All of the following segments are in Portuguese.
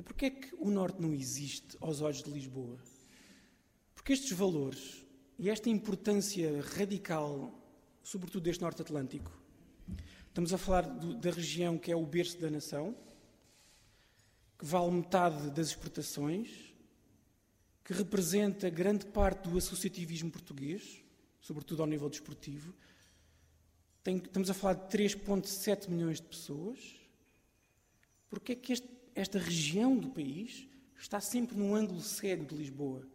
E porquê é que o Norte não existe aos olhos de Lisboa? Porque estes valores e esta importância radical, sobretudo deste Norte Atlântico, estamos a falar do, da região que é o berço da nação, que vale metade das exportações, que representa grande parte do associativismo português, sobretudo ao nível desportivo. Tem, estamos a falar de 3,7 milhões de pessoas. Porque é que este, esta região do país está sempre num ângulo cego de Lisboa?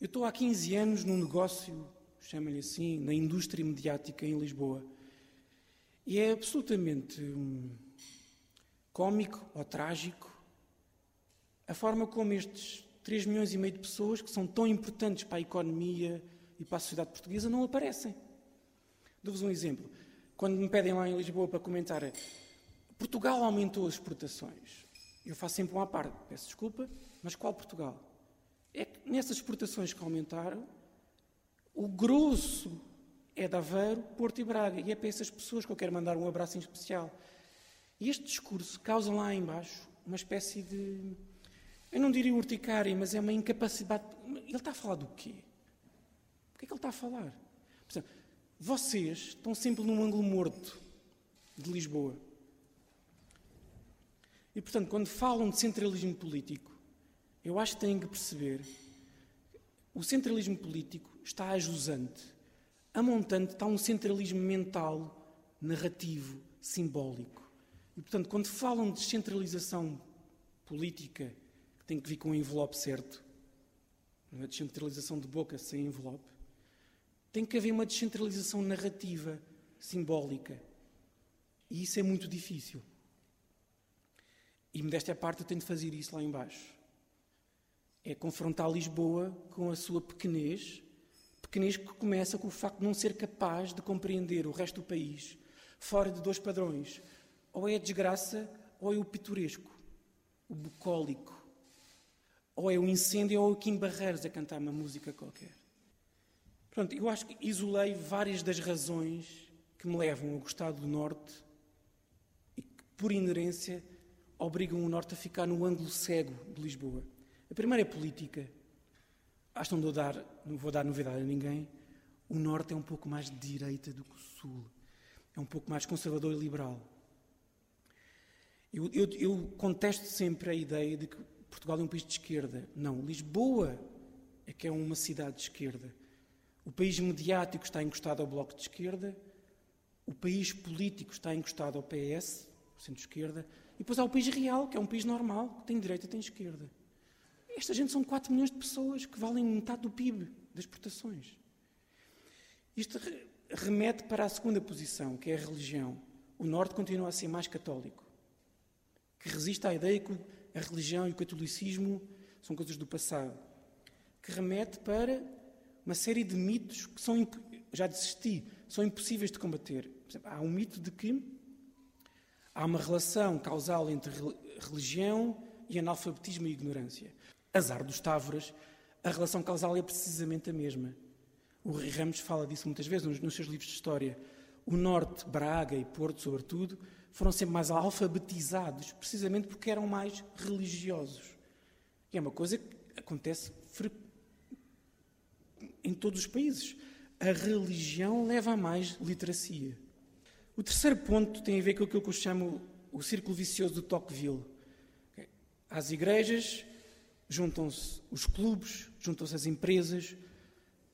Eu estou há 15 anos num negócio, chama-lhe assim, na indústria mediática em Lisboa. E é absolutamente hum, cômico ou trágico a forma como estes 3 milhões e meio de pessoas, que são tão importantes para a economia e para a sociedade portuguesa, não aparecem. Dou-vos um exemplo. Quando me pedem lá em Lisboa para comentar Portugal aumentou as exportações, eu faço sempre uma parte, peço desculpa, mas qual Portugal? É que nessas exportações que aumentaram, o grosso é de Aveiro, Porto e Braga. E é para essas pessoas que eu quero mandar um abraço em especial. E este discurso causa lá embaixo uma espécie de. Eu não diria urticária, mas é uma incapacidade. Ele está a falar do quê? O que é que ele está a falar? Exemplo, vocês estão sempre num ângulo morto de Lisboa. E, portanto, quando falam de centralismo político, eu acho que têm que perceber o centralismo político está a. A montante está um centralismo mental, narrativo, simbólico. E, portanto, quando falam de descentralização política, que tem que vir com o envelope certo, não é descentralização de boca sem envelope, tem que haver uma descentralização narrativa, simbólica. E isso é muito difícil. E, modéstia à parte, eu tenho de fazer isso lá embaixo. É confrontar Lisboa com a sua pequenez, pequenez que começa com o facto de não ser capaz de compreender o resto do país fora de dois padrões. Ou é a desgraça, ou é o pitoresco, o bucólico. Ou é o incêndio, ou é o Kim Barreiros a cantar uma música qualquer. Pronto, eu acho que isolei várias das razões que me levam a gostar do Norte e que, por inerência, obrigam o Norte a ficar no ângulo cego de Lisboa. A primeira é política. Acho que não, dar, não vou dar novidade a ninguém. O Norte é um pouco mais de direita do que o Sul. É um pouco mais conservador e liberal. Eu, eu, eu contesto sempre a ideia de que Portugal é um país de esquerda. Não, Lisboa é que é uma cidade de esquerda. O país mediático está encostado ao Bloco de Esquerda, o país político está encostado ao PS, centro-esquerda, depois há o país real, que é um país normal, que tem direita e tem esquerda. Esta gente são 4 milhões de pessoas que valem metade do PIB das exportações. Isto remete para a segunda posição, que é a religião. O Norte continua a ser mais católico, que resiste à ideia que a religião e o catolicismo são coisas do passado, que remete para uma série de mitos que são, já desisti, são impossíveis de combater. Exemplo, há um mito de que há uma relação causal entre religião e analfabetismo e ignorância. Azar dos Távoras, a relação causal é precisamente a mesma. O Rui Ramos fala disso muitas vezes nos, nos seus livros de história. O Norte, Braga e Porto, sobretudo, foram sempre mais alfabetizados, precisamente porque eram mais religiosos. E é uma coisa que acontece em todos os países. A religião leva a mais literacia. O terceiro ponto tem a ver com aquilo que eu chamo o círculo vicioso do Tocqueville. Às igrejas juntam-se os clubes, juntam-se as empresas,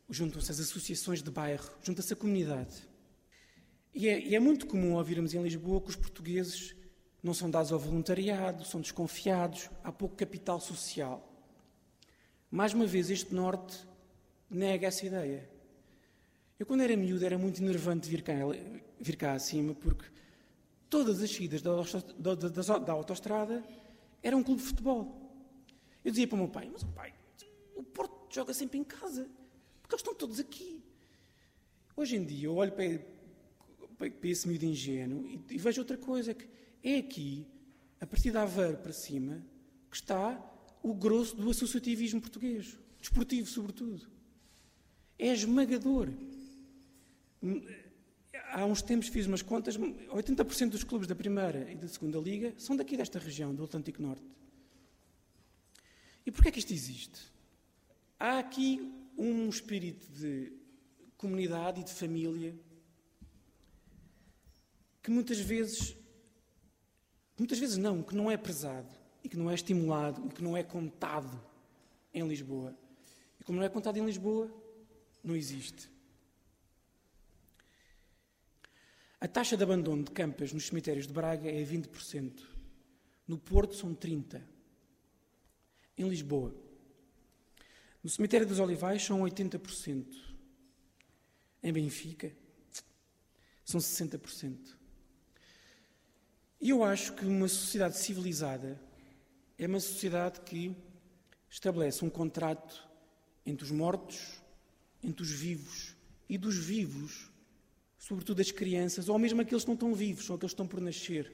juntam-se as associações de bairro, junta-se a comunidade. E é, e é, muito comum ouvirmos em Lisboa que os portugueses não são dados ao voluntariado, são desconfiados, há pouco capital social. Mais uma vez, este Norte nega essa ideia. Eu, quando era miúdo, era muito enervante vir cá, vir cá acima, porque todas as saídas da, da, da, da autostrada eram um clube de futebol. Eu dizia para o meu pai, mas o pai, o Porto joga sempre em casa, porque eles estão todos aqui. Hoje em dia, eu olho para esse miúdo ingênuo e, e, vejo outra coisa, que é aqui, a partir da Aveiro para cima, que está o grosso do associativismo português, desportivo sobretudo é esmagador. Há uns tempos fiz umas contas, 80% dos clubes da primeira e da segunda liga são daqui desta região, do Atlântico Norte. E porquê é que isto existe? Há aqui um espírito de comunidade e de família que muitas vezes, muitas vezes não, que não é prezado e que não é estimulado e que não é contado em Lisboa. E como não é contado em Lisboa, não existe. A taxa de abandono de campas nos cemitérios de Braga é 20%. No Porto são 30%. Em Lisboa. No cemitério dos Olivais são 80%. Em Benfica são 60%. E eu acho que uma sociedade civilizada é uma sociedade que estabelece um contrato entre os mortos, entre os vivos e dos vivos sobretudo as crianças, ou mesmo aqueles que não estão vivos, ou aqueles que estão por nascer.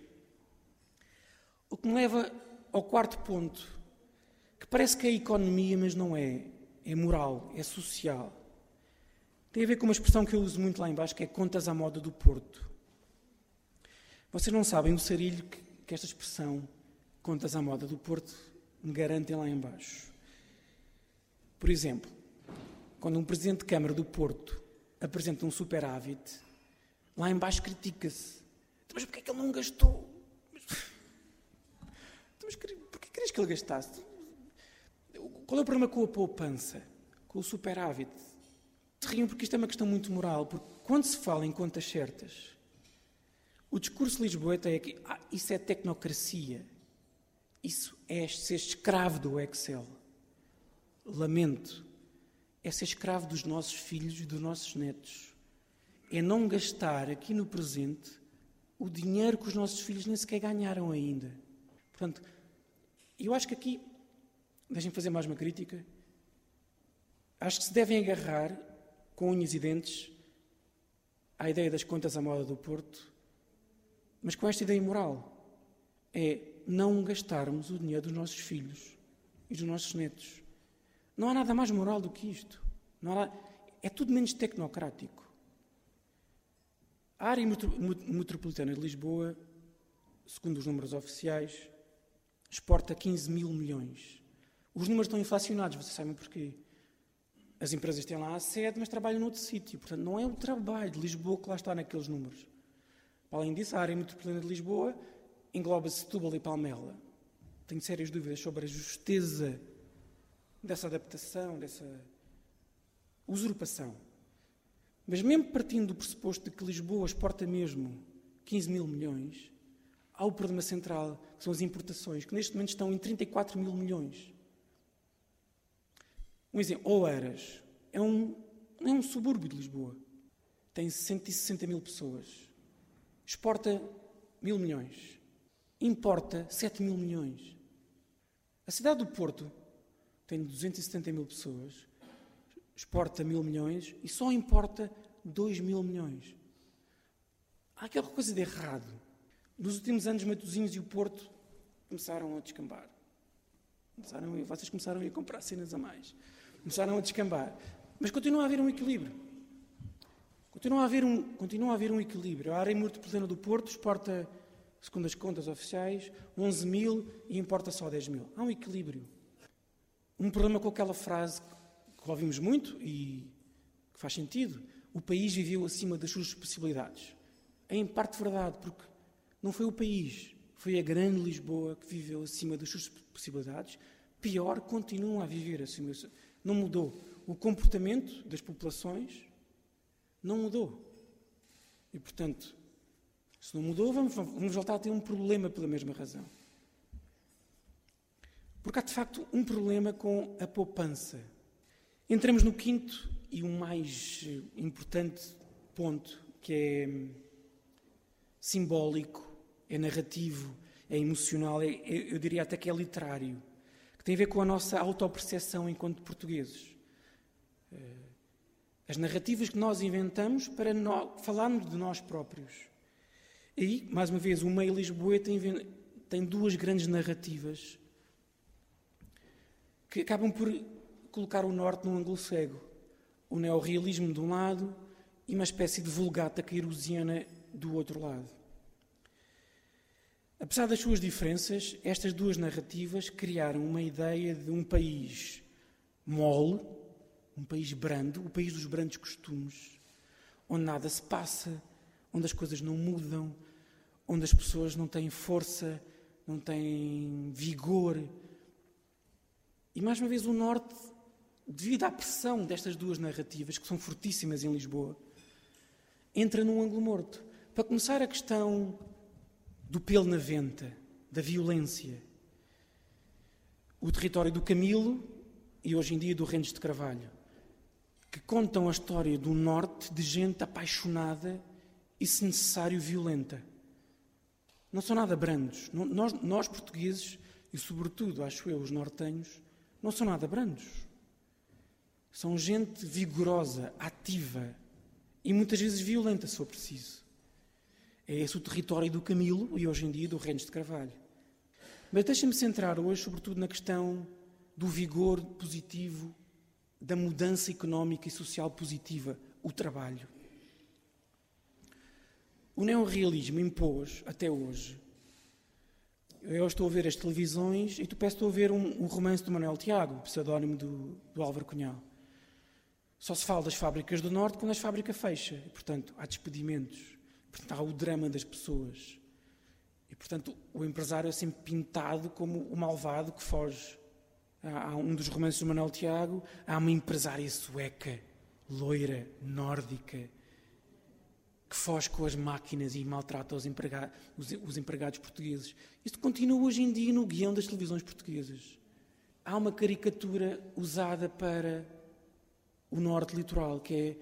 O que me leva ao quarto ponto, que parece que é economia, mas não é. É moral, é social. Tem a ver com uma expressão que eu uso muito lá embaixo, que é contas à moda do Porto. Vocês não sabem o sarilho que, que esta expressão, contas à moda do Porto, me garantem lá embaixo. Por exemplo, quando um presidente de Câmara do Porto apresenta um superávit, Lá embaixo critica-se. Então, mas porquê é que ele não gastou? Então, mas porquê querias que ele gastasse? Qual é o problema com a poupança? Com o superávit? Se riam porque isto é uma questão muito moral, porque quando se fala em contas certas, o discurso lisboeta é que ah, isso é tecnocracia, isso é ser escravo do Excel. Lamento, é ser escravo dos nossos filhos e dos nossos netos é não gastar aqui no presente o dinheiro que os nossos filhos nem sequer ganharam ainda. Portanto, eu acho que aqui, deixem-me fazer mais uma crítica, acho que se devem agarrar com unhas e dentes à ideia das contas à moda do Porto, mas com esta ideia moral. É não gastarmos o dinheiro dos nossos filhos e dos nossos netos. Não há nada mais moral do que isto. Há, é tudo menos tecnocrático. A área metropolitana de Lisboa, segundo os números oficiais, exporta 15 mil milhões. Os números estão inflacionados, vocês sabem porquê. As empresas têm lá a sede, mas trabalham noutro sítio. Portanto, não é o trabalho de Lisboa que lá está naqueles números. Além disso, a área metropolitana de Lisboa engloba Setúbal e Palmela. Tenho sérias dúvidas sobre a justeza dessa adaptação, dessa usurpação. Mas mesmo partindo do pressuposto de que Lisboa exporta mesmo 15 mil milhões, há o problema central, que são as importações, que neste momento estão em 34 mil milhões. Um exemplo, Oeiras é um, é um subúrbio de Lisboa. Tem 160 mil pessoas. Exporta mil milhões. Importa 7 mil milhões. A cidade do Porto tem 270 mil pessoas exporta mil milhões e só importa dois mil milhões. Há aquela coisa de errado. Nos últimos anos, Matosinhos e o Porto começaram a descambar. Começaram, vocês começaram a comprar cenas a mais. Começaram a descambar. Mas continua a haver um equilíbrio. Continua a haver um, continua a haver um equilíbrio. A área metropolitana do Porto exporta, segundo as contas oficiais, 11 mil e importa só 10 mil. Há um equilíbrio. Um problema com aquela frase que ouvimos muito e que faz sentido. O país viveu acima das suas possibilidades. É em parte verdade, porque não foi o país, foi a grande Lisboa que viveu acima das suas possibilidades. Pior, continua a viver acima. Não mudou. O comportamento das populações não mudou. E, portanto, se não mudou, vamos, vamos voltar a ter um problema pela mesma razão. Porque há, de facto, um problema com a poupança. Entramos no quinto e o mais importante ponto, que é hum, simbólico, é narrativo, é emocional, é, é, eu diria até que é literário, que tem a ver com a nossa autoperceção enquanto portugueses. Eh, as narrativas que nós inventamos para nós, falarmos de nós próprios. E, mais uma vez, o meio Lisboa tem, tem duas grandes narrativas que acabam por colocar o norte num ângulo cego. O neorrealismo de um lado e uma espécie de vulgata queirosiana do outro lado. Apesar das suas diferenças, estas duas narrativas criaram uma ideia de um país mole, um país brando, o país dos brandos costumes, onde nada se passa, onde as coisas não mudam, onde as pessoas não têm força, não têm vigor. E mais uma vez, o Norte, devido à pressão destas duas narrativas, que são fortíssimas em Lisboa, entra num ângulo morto. Para começar, a questão do pelo na venta, da violência. O território do Camilo e hoje em dia do Rendes de Carvalho, que contam a história do norte de gente apaixonada e, se necessário, violenta. Não são nada brandos. Nós, nós portugueses, e sobretudo, acho eu, os nortenhos, não são nada brandos. São gente vigorosa, ativa e muitas vezes violenta, se for preciso. É esse o território do Camilo e hoje em dia do Rennes de Carvalho. Mas deixa-me centrar hoje, sobretudo, na questão do vigor positivo, da mudança económica e social positiva, o trabalho. O neorrealismo impôs, até hoje, eu estou a ver as televisões e tu peço a ver um, um, romance do Manuel Tiago, pseudónimo do, do Álvaro Cunhal. Só se fala das fábricas do Norte quando a fábrica fecha. E, portanto, há despedimentos Portanto, há o drama das pessoas. E, portanto, o empresário é sempre pintado como o malvado que foge. Há, um dos romances do Manuel Tiago, há uma empresária sueca, loira, nórdica, que foge com as máquinas e maltrata os, os, os empregados portugueses. Isto continua hoje em dia no guião das televisões portuguesas. Há uma caricatura usada para o norte litoral, que é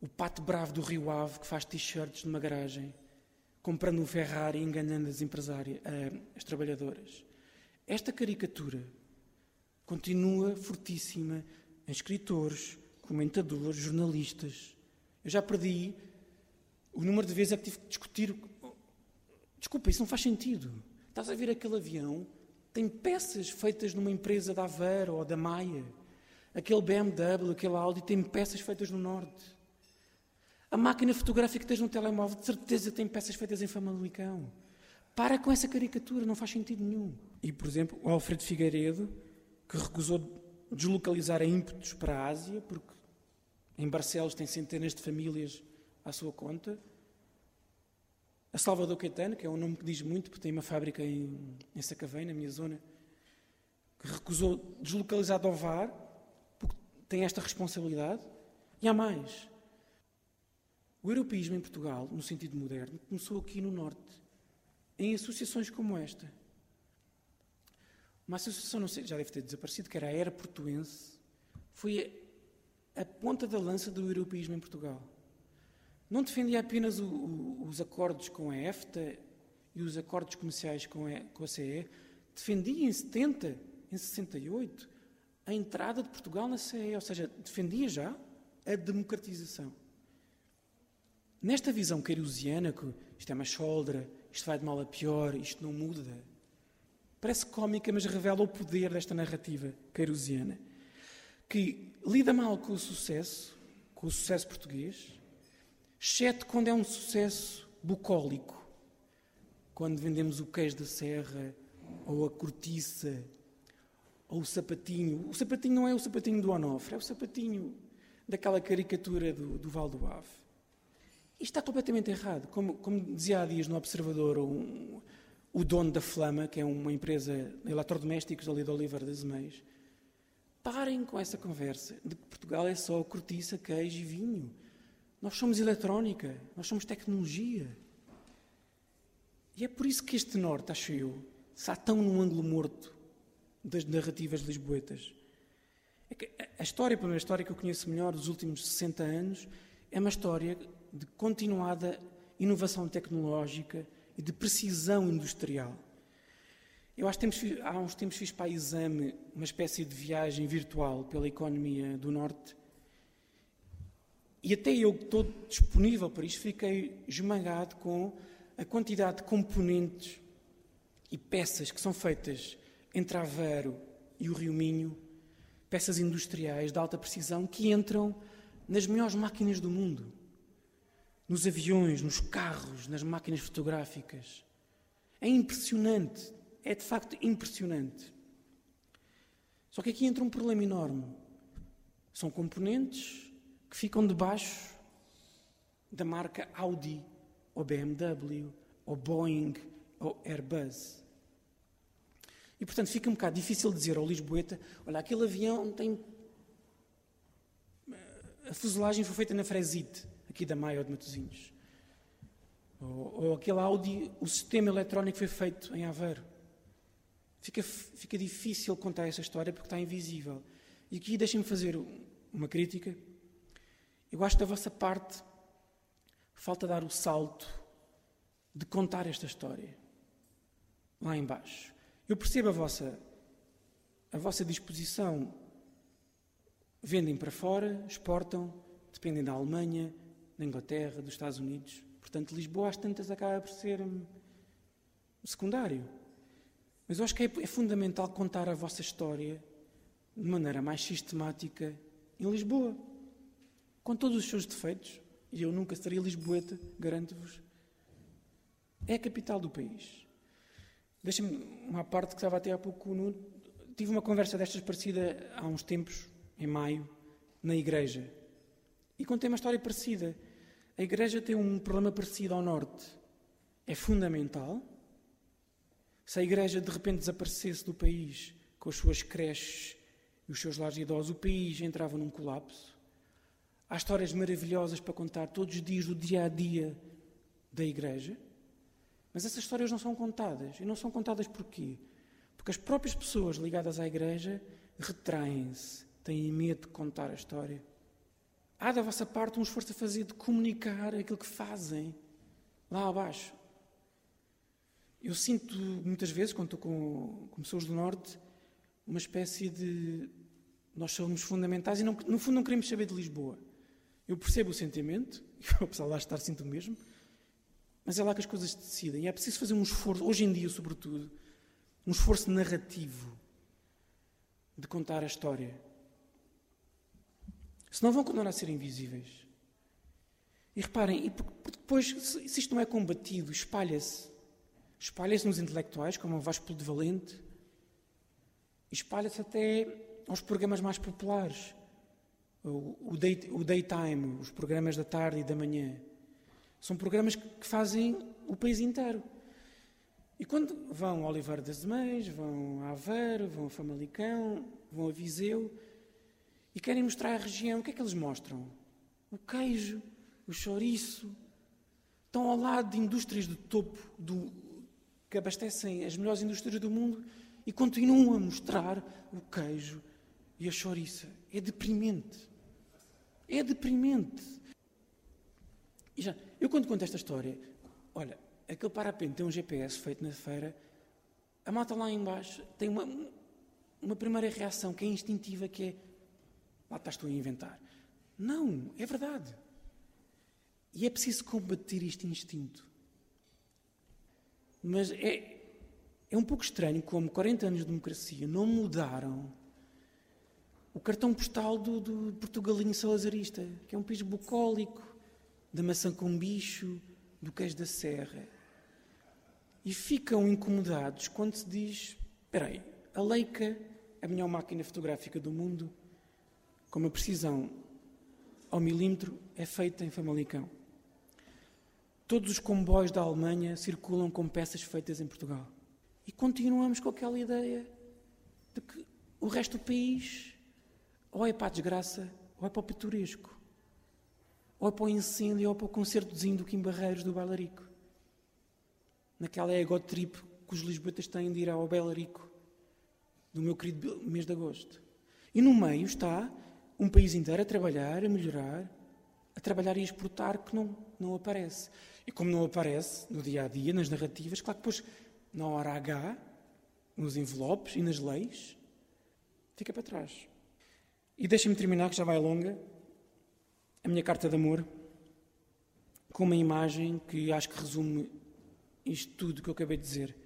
o pato bravo do Rio Ave que faz t-shirts numa garagem, comprando um Ferrari e enganando as empresárias, uh, as trabalhadoras. Esta caricatura continua fortíssima em escritores, comentadores, jornalistas. Eu já perdi o número de vezes que tive que discutir. Desculpa, isso não faz sentido. Estás a ver aquele avião? Tem peças feitas numa empresa da Aveiro ou da Maia. Aquele BMW, aquele Audi, tem peças feitas no Norte. A máquina fotográfica que tens no telemóvel, de certeza tem peças feitas em Famalicão. Para com essa caricatura, não faz sentido nenhum. E, por exemplo, o Alfredo Figueiredo, que recusou deslocalizar a ímpetos para a Ásia, porque em Barcelos tem centenas de famílias à sua conta. A Salvador Caetano, que é um nome que diz muito, porque tem uma fábrica em, em Sacavém, na minha zona, que recusou deslocalizar do VAR, porque tem esta responsabilidade. E há mais. O europeísmo em Portugal, no sentido moderno, começou aqui no Norte, em associações como esta. Uma associação, não sei, já deve ter desaparecido, que era a Era Portuense, foi a, ponta da lança do europeísmo em Portugal. Não defendia apenas o, o, os acordos com a EFTA e os acordos comerciais com a, com a CE, defendia em 70, em 68, a entrada de Portugal na CE, ou seja, defendia já a democratização. Nesta visão queirusiana, que isto é uma choldra, isto vai de mal a pior, isto não muda, parece cómica, mas revela o poder desta narrativa queirusiana, que lida mal com o sucesso, com o sucesso português, exceto quando é um sucesso bucólico, quando vendemos o queijo da serra, ou a cortiça, ou o sapatinho. O sapatinho não é o sapatinho do Onofre, é o sapatinho daquela caricatura do, do Val do Ave. Isto está completamente errado. Como, como dizia há dias no Observador um, o dono da Flama, que é uma empresa de eletrodomésticos ali de Oliver das Meias, parem com essa conversa de que Portugal é só cortiça, queijo e vinho. Nós somos eletrónica, nós somos tecnologia. E é por isso que este norte, acho eu, está tão num ângulo morto das narrativas lisboetas. É a história, a primeira história que eu conheço melhor dos últimos 60 anos, é uma história de continuada inovação tecnológica e de precisão industrial. Eu acho que há uns tempos fiz para a exame uma espécie de viagem virtual pela economia do Norte e até eu que estou disponível para isto fiquei esmagado com a quantidade de componentes e peças que são feitas entre Aveiro e o Rio Minho, peças industriais de alta precisão que entram nas melhores máquinas do mundo nos aviões, nos carros, nas máquinas fotográficas. É impressionante, é de facto impressionante. Só que aqui entra um problema enorme. São componentes que ficam debaixo da marca Audi, ou BMW, ou Boeing, ou Airbus. E portanto fica um bocado difícil dizer ao Lisboeta: olha, aquele avião tem. A fuselagem foi feita na Fresite, aqui da Maia ou de Matosinhos. Ou, ou aquele Audi, o sistema eletrónico foi feito em Aveiro. Fica, fica difícil contar essa história porque está invisível. E aqui deixem-me fazer uma crítica. Eu acho que da vossa parte falta dar o salto de contar esta história lá embaixo. Eu percebo a vossa, a vossa disposição. Vendem para fora, exportam, dependem da Alemanha, da Inglaterra, dos Estados Unidos. Portanto, Lisboa às tantas acaba por ser hum, secundário. Mas eu acho que é, é fundamental contar a vossa história de maneira mais sistemática em Lisboa, com todos os seus defeitos, e eu nunca seria lisboeta, garanto-vos. É a capital do país. Deixem-me uma parte que estava até há pouco no. Tive uma conversa destas parecida há uns tempos, em maio, na igreja. E contei uma história parecida. A igreja tem um problema parecido ao norte. É fundamental. Se a igreja de repente desaparecesse do país com as suas creches e os seus lares de idosos, o país entrava num colapso. Há histórias maravilhosas para contar todos os dias do dia a dia da igreja. Mas essas histórias não são contadas. E não são contadas porquê? Porque as próprias pessoas ligadas à igreja retraem-se, têm medo de contar a história. Há da vossa parte um esforço a fazer de comunicar aquilo que fazem lá abaixo. Eu sinto muitas vezes, quando estou com, com pessoas do Norte, uma espécie de. Nós somos fundamentais e, não, no fundo, não queremos saber de Lisboa. Eu percebo o sentimento, e o pessoal lá estar sinto o mesmo, mas é lá que as coisas se decidem. É preciso fazer um esforço, hoje em dia, sobretudo, um esforço narrativo de contar a história. Senão vão continuar a ser invisíveis. E reparem, e depois, se isto não é combatido, espalha-se. Espalha-se nos intelectuais, como o Vasco de Valente, espalha-se até aos programas mais populares. O, o, day, o daytime, os programas da tarde e da manhã. São programas que fazem o país inteiro. E quando vão a Oliveira das Meias, vão a Aveiro, vão a Famalicão, vão a Viseu e querem mostrar a região, o que é que eles mostram? O queijo, o chouriço. Estão ao lado de indústrias de topo do, que abastecem as melhores indústrias do mundo e continuam a mostrar o queijo e a chouriça. É deprimente. É deprimente. E já, eu quando conto esta história, olha, aquele parapente tem um GPS feito na feira, a malta lá embaixo tem uma, uma primeira reação que é instintiva, que é lá estás tu a inventar. Não, é verdade. E é preciso combater este instinto. Mas é, é um pouco estranho como 40 anos de democracia não mudaram o cartão postal do, do Portugalinho Salazarista, que é um país bucólico, da maçã com bicho, do queijo da serra. E ficam incomodados quando se diz: espera aí, a Leica, a melhor máquina fotográfica do mundo, com uma precisão ao milímetro, é feita em Famalicão. Todos os comboios da Alemanha circulam com peças feitas em Portugal. E continuamos com aquela ideia de que o resto do país ou é para a desgraça ou é para o pitoresco. Ou é para o incêndio ou é para o concertozinho do Kim Barreiros do Bailarico. Naquela ego trip que os lisboetas têm de ir ao Bailarico do meu querido mês de agosto. E no meio está um país inteiro a trabalhar, a melhorar, a trabalhar e a exportar que não, não aparece. E como não aparece no dia a dia, nas narrativas, claro que depois, na hora H, nos envelopes e nas leis, fica para trás. E deixem-me terminar, que já vai longa, a minha carta de amor com uma imagem que acho que resume isto tudo que eu acabei de dizer.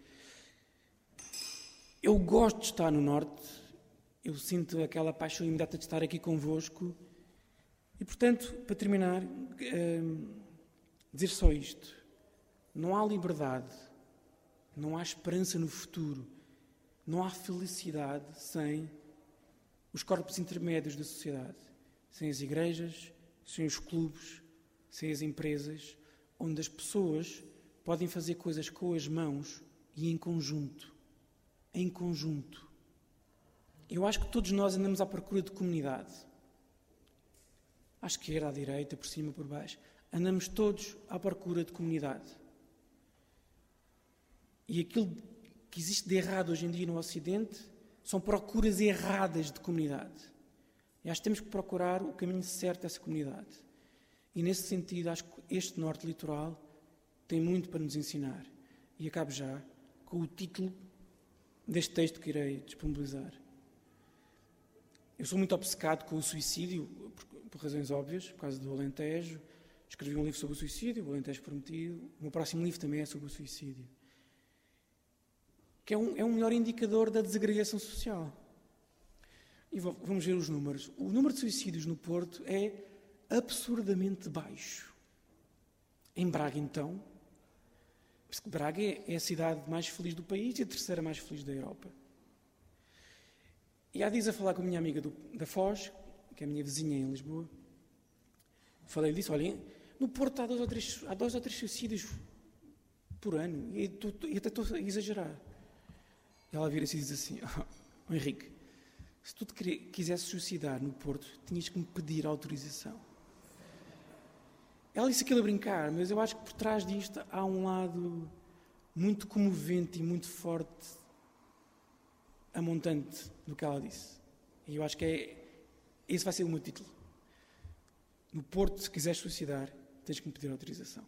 Eu gosto de estar no Norte, eu sinto aquela paixão imediata de estar aqui convosco. E, portanto, para terminar, hum, dizer só isto: não há liberdade não há esperança no futuro, não há felicidade sem os corpos intermédios da sociedade, sem as igrejas, sem os clubes, sem as empresas, onde as pessoas podem fazer coisas com as mãos e em conjunto. Em conjunto. Eu acho que todos nós andamos à procura de comunidade. À esquerda, à direita, por cima, por baixo. Andamos todos à procura de comunidade. E aquilo que existe de errado hoje em dia no Ocidente são procuras erradas de comunidade. E acho que temos que procurar o caminho certo dessa comunidade. E nesse sentido, acho que este norte litoral tem muito para nos ensinar. E acabo já com o título deste texto que irei disponibilizar. Eu sou muito obcecado com o suicídio, por, por, razões óbvias, por causa do Alentejo. Escrevi um livro sobre o suicídio, o Alentejo Prometido. O meu próximo livro também é sobre o suicídio. Que é um, é um melhor indicador da desagregação social. E vamos ver os números. O número de suicídios no Porto é absurdamente baixo. Em Braga, então, Braga é a cidade mais feliz do país e a terceira mais feliz da Europa. E há dias a falar com a minha amiga do, da Foz, que é a minha vizinha em Lisboa, falei disso, olha, no Porto há dois ou três, há dois ou três suicídios por ano, e, e até estou a exagerar. Ela vira-se e diz assim, oh, Henrique, se tu te quisesse suicidar no Porto, tinhas que me pedir autorização. Ela disse aquilo a brincar, mas eu acho que por trás disto há um lado muito comovente e muito forte, amontante do que ela disse. E eu acho que é, esse vai ser o meu título. No Porto, se quiseres suicidar, tens que me pedir autorização.